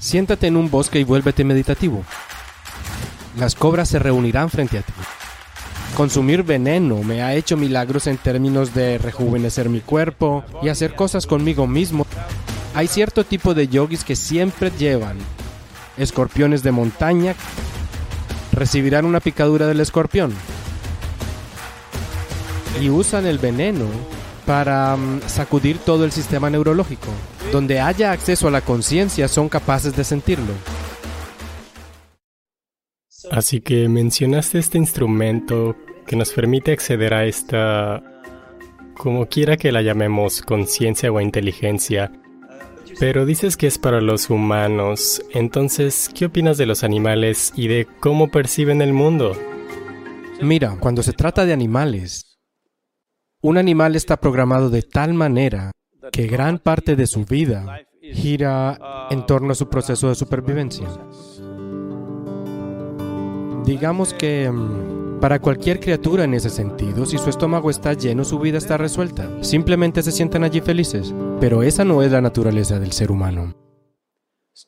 Siéntate en un bosque y vuélvete meditativo. Las cobras se reunirán frente a ti. Consumir veneno me ha hecho milagros en términos de rejuvenecer mi cuerpo y hacer cosas conmigo mismo. Hay cierto tipo de yogis que siempre llevan escorpiones de montaña. Recibirán una picadura del escorpión. Y usan el veneno para mm, sacudir todo el sistema neurológico. Donde haya acceso a la conciencia son capaces de sentirlo. Así que mencionaste este instrumento que nos permite acceder a esta, como quiera que la llamemos, conciencia o inteligencia. Pero dices que es para los humanos, entonces, ¿qué opinas de los animales y de cómo perciben el mundo? Mira, cuando se trata de animales, un animal está programado de tal manera que gran parte de su vida gira en torno a su proceso de supervivencia. Digamos que mm, para cualquier criatura en ese sentido, si su estómago está lleno, su vida está resuelta. Simplemente se sientan allí felices. Pero esa no es la naturaleza del ser humano.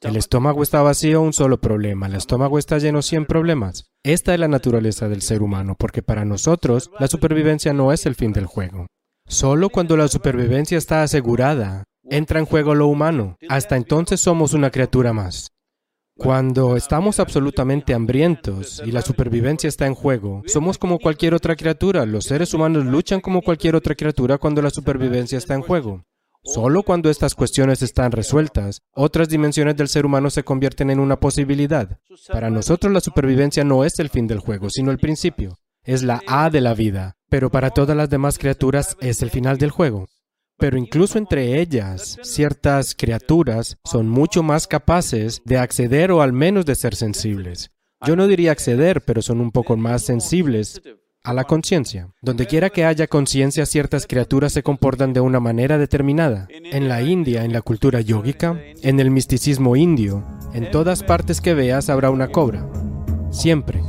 El estómago está vacío, un solo problema. El estómago está lleno, 100 problemas. Esta es la naturaleza del ser humano, porque para nosotros la supervivencia no es el fin del juego. Solo cuando la supervivencia está asegurada, entra en juego lo humano. Hasta entonces somos una criatura más. Cuando estamos absolutamente hambrientos y la supervivencia está en juego, somos como cualquier otra criatura. Los seres humanos luchan como cualquier otra criatura cuando la supervivencia está en juego. Solo cuando estas cuestiones están resueltas, otras dimensiones del ser humano se convierten en una posibilidad. Para nosotros la supervivencia no es el fin del juego, sino el principio. Es la A de la vida, pero para todas las demás criaturas es el final del juego. Pero incluso entre ellas, ciertas criaturas son mucho más capaces de acceder o al menos de ser sensibles. Yo no diría acceder, pero son un poco más sensibles a la conciencia. Donde quiera que haya conciencia, ciertas criaturas se comportan de una manera determinada. En la India, en la cultura yógica, en el misticismo indio, en todas partes que veas habrá una cobra. Siempre.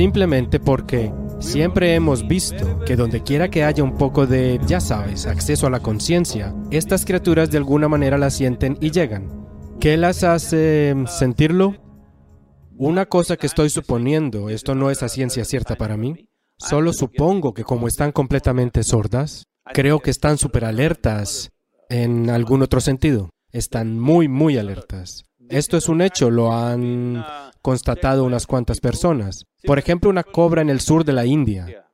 Simplemente porque Siempre hemos visto que donde quiera que haya un poco de, ya sabes, acceso a la conciencia, estas criaturas de alguna manera la sienten y llegan. ¿Qué las hace sentirlo? Una cosa que estoy suponiendo, esto no es a ciencia cierta para mí, solo supongo que como están completamente sordas, creo que están súper alertas en algún otro sentido. Están muy, muy alertas. Esto es un hecho, lo han constatado unas cuantas personas. Por ejemplo, una cobra en el sur de la India.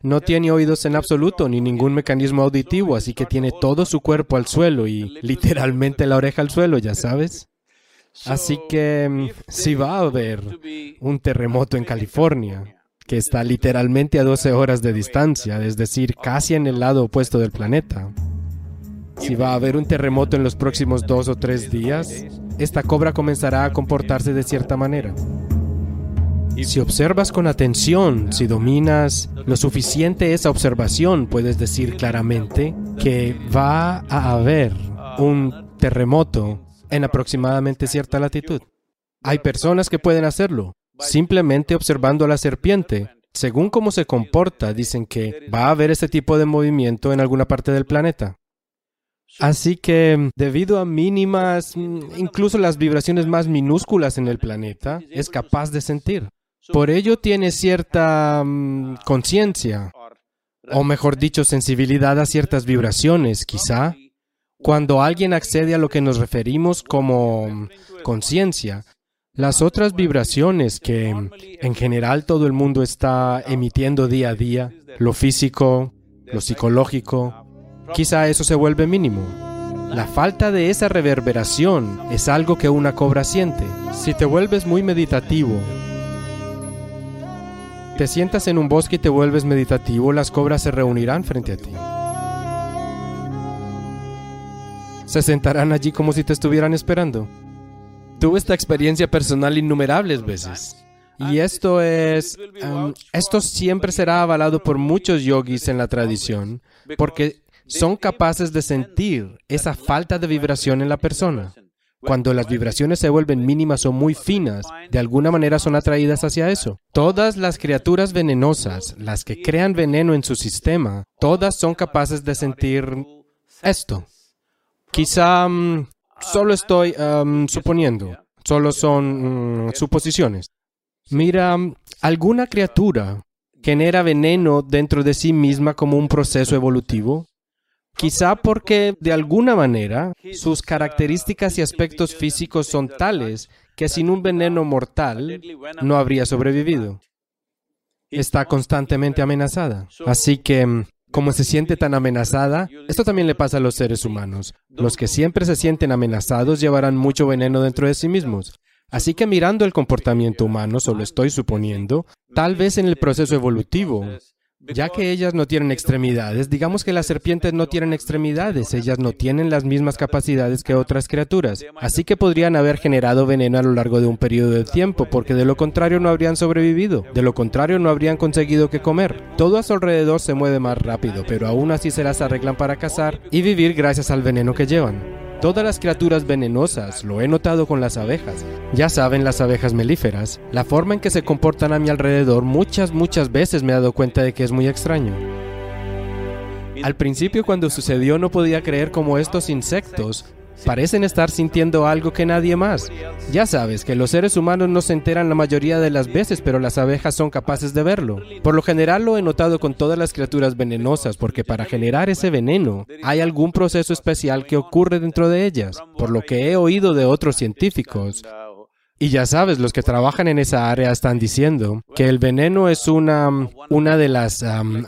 No tiene oídos en absoluto ni ningún mecanismo auditivo, así que tiene todo su cuerpo al suelo y literalmente la oreja al suelo, ya sabes. Así que mm, si va a haber un terremoto en California, que está literalmente a 12 horas de distancia, es decir, casi en el lado opuesto del planeta. Si va a haber un terremoto en los próximos dos o tres días, esta cobra comenzará a comportarse de cierta manera. Si observas con atención, si dominas lo suficiente esa observación, puedes decir claramente que va a haber un terremoto en aproximadamente cierta latitud. Hay personas que pueden hacerlo, simplemente observando a la serpiente. Según cómo se comporta, dicen que va a haber ese tipo de movimiento en alguna parte del planeta. Así que, debido a mínimas, incluso las vibraciones más minúsculas en el planeta, es capaz de sentir. Por ello tiene cierta mm, conciencia, o mejor dicho, sensibilidad a ciertas vibraciones, quizá. Cuando alguien accede a lo que nos referimos como mm, conciencia, las otras vibraciones que mm, en general todo el mundo está emitiendo día a día, lo físico, lo psicológico, quizá eso se vuelve mínimo. La falta de esa reverberación es algo que una cobra siente. Si te vuelves muy meditativo, te sientas en un bosque y te vuelves meditativo, las cobras se reunirán frente a ti. Se sentarán allí como si te estuvieran esperando. Tuve esta experiencia personal innumerables veces. Y esto es, um, esto siempre será avalado por muchos yogis en la tradición, porque son capaces de sentir esa falta de vibración en la persona. Cuando las vibraciones se vuelven mínimas o muy finas, de alguna manera son atraídas hacia eso. Todas las criaturas venenosas, las que crean veneno en su sistema, todas son capaces de sentir esto. Quizá mm, solo estoy suponiendo, solo son mm, suposiciones. Mira, ¿alguna criatura genera veneno dentro de sí misma como un proceso evolutivo? Quizá porque de alguna manera sus características y aspectos físicos son tales que sin un veneno mortal no habría sobrevivido. Está constantemente amenazada. Así que, mm, como se siente tan amenazada, esto también le pasa a los seres humanos. Los que siempre se sienten amenazados llevarán mucho veneno dentro de sí mismos. Así que mirando el comportamiento humano, solo estoy suponiendo, tal vez en el proceso evolutivo, ya que ellas no tienen extremidades, digamos que las serpientes no tienen extremidades, ellas no tienen las mismas capacidades que otras criaturas, así que podrían haber generado veneno a lo largo de un periodo de tiempo, porque de lo contrario no habrían sobrevivido, de lo contrario no habrían conseguido que comer. Todo a su alrededor se mueve más rápido, pero aún así se las arreglan para cazar y vivir gracias al veneno que llevan. Todas las criaturas venenosas, lo he notado con las abejas. Ya saben, las abejas melíferas, la forma en que se comportan a mi alrededor muchas, muchas veces me he dado cuenta de que es muy extraño. Al principio cuando sucedió no podía creer cómo estos insectos parecen estar sintiendo algo que nadie más. Ya sabes que los seres humanos no se enteran la mayoría de las veces, pero las abejas son capaces de verlo. Por lo general lo he notado con todas las criaturas venenosas, porque para generar ese veneno hay algún proceso especial que ocurre dentro de ellas, por lo que he oído de otros científicos. Y ya sabes, los que trabajan en esa área están diciendo que el veneno es una, una de las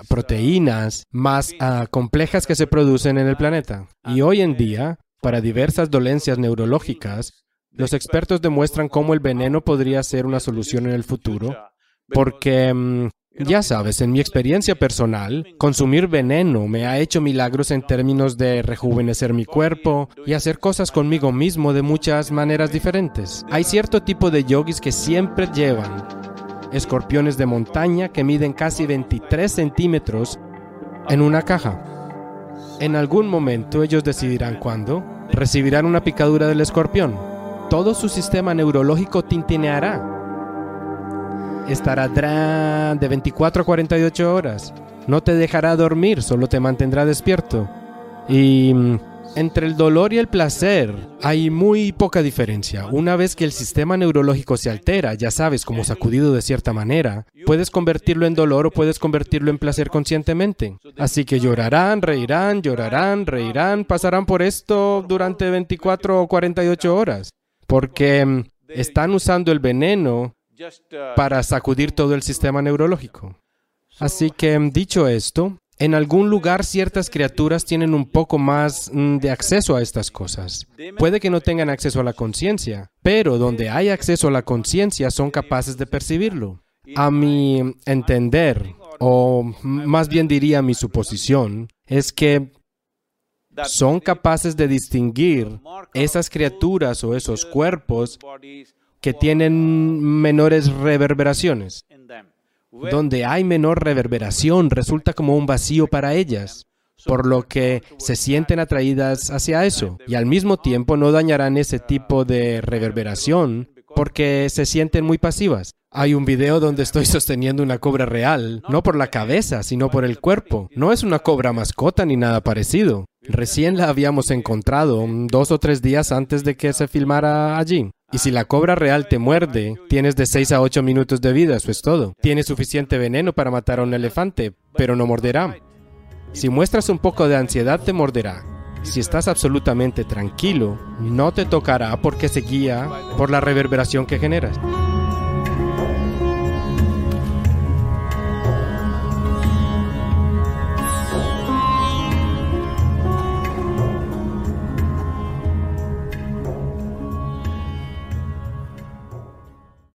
proteínas más ah, complejas que se producen en el planeta. Y hoy en día para diversas dolencias neurológicas, los expertos demuestran cómo el veneno podría ser una solución en el futuro, porque, mm, ya sabes, en mi experiencia personal, consumir veneno me ha hecho milagros en términos de rejuvenecer mi cuerpo y hacer cosas conmigo mismo de muchas maneras diferentes. Hay cierto tipo de yogis que siempre llevan escorpiones de montaña que miden casi 23 centímetros en una caja. En algún momento ellos decidirán cuándo recibirán una picadura del escorpión. Todo su sistema neurológico tintineará. Estará de 24 a 48 horas. No te dejará dormir, solo te mantendrá despierto. Y mm, entre el dolor y el placer hay muy poca diferencia. Una vez que el sistema neurológico se altera, ya sabes, como sacudido de cierta manera, puedes convertirlo en dolor o puedes convertirlo en placer conscientemente. Así que llorarán, reirán, llorarán, reirán, pasarán por esto durante 24 o 48 horas, porque mm, están usando el veneno para sacudir todo el sistema neurológico. Así que, mm, dicho esto, en algún lugar ciertas criaturas tienen un poco más mm, de acceso a estas cosas. Puede que no tengan acceso a la conciencia, pero donde hay acceso a la conciencia son capaces de percibirlo. A mi entender, o más bien diría mi suposición, es que son capaces de distinguir esas criaturas o esos cuerpos que tienen menores reverberaciones. Donde hay menor reverberación resulta como un vacío para ellas, por lo que se sienten atraídas hacia eso y al mismo tiempo no dañarán ese tipo de reverberación porque se sienten muy pasivas. Hay un video donde estoy sosteniendo una cobra real, no por la cabeza, sino por el cuerpo. No es una cobra mascota ni nada parecido. Recién la habíamos encontrado dos o tres días antes de que se filmara allí. Y si la cobra real te muerde, tienes de 6 a 8 minutos de vida, eso es todo. Tienes suficiente veneno para matar a un elefante, pero no morderá. Si muestras un poco de ansiedad, te morderá. Si estás absolutamente tranquilo, no te tocará porque se guía por la reverberación que generas.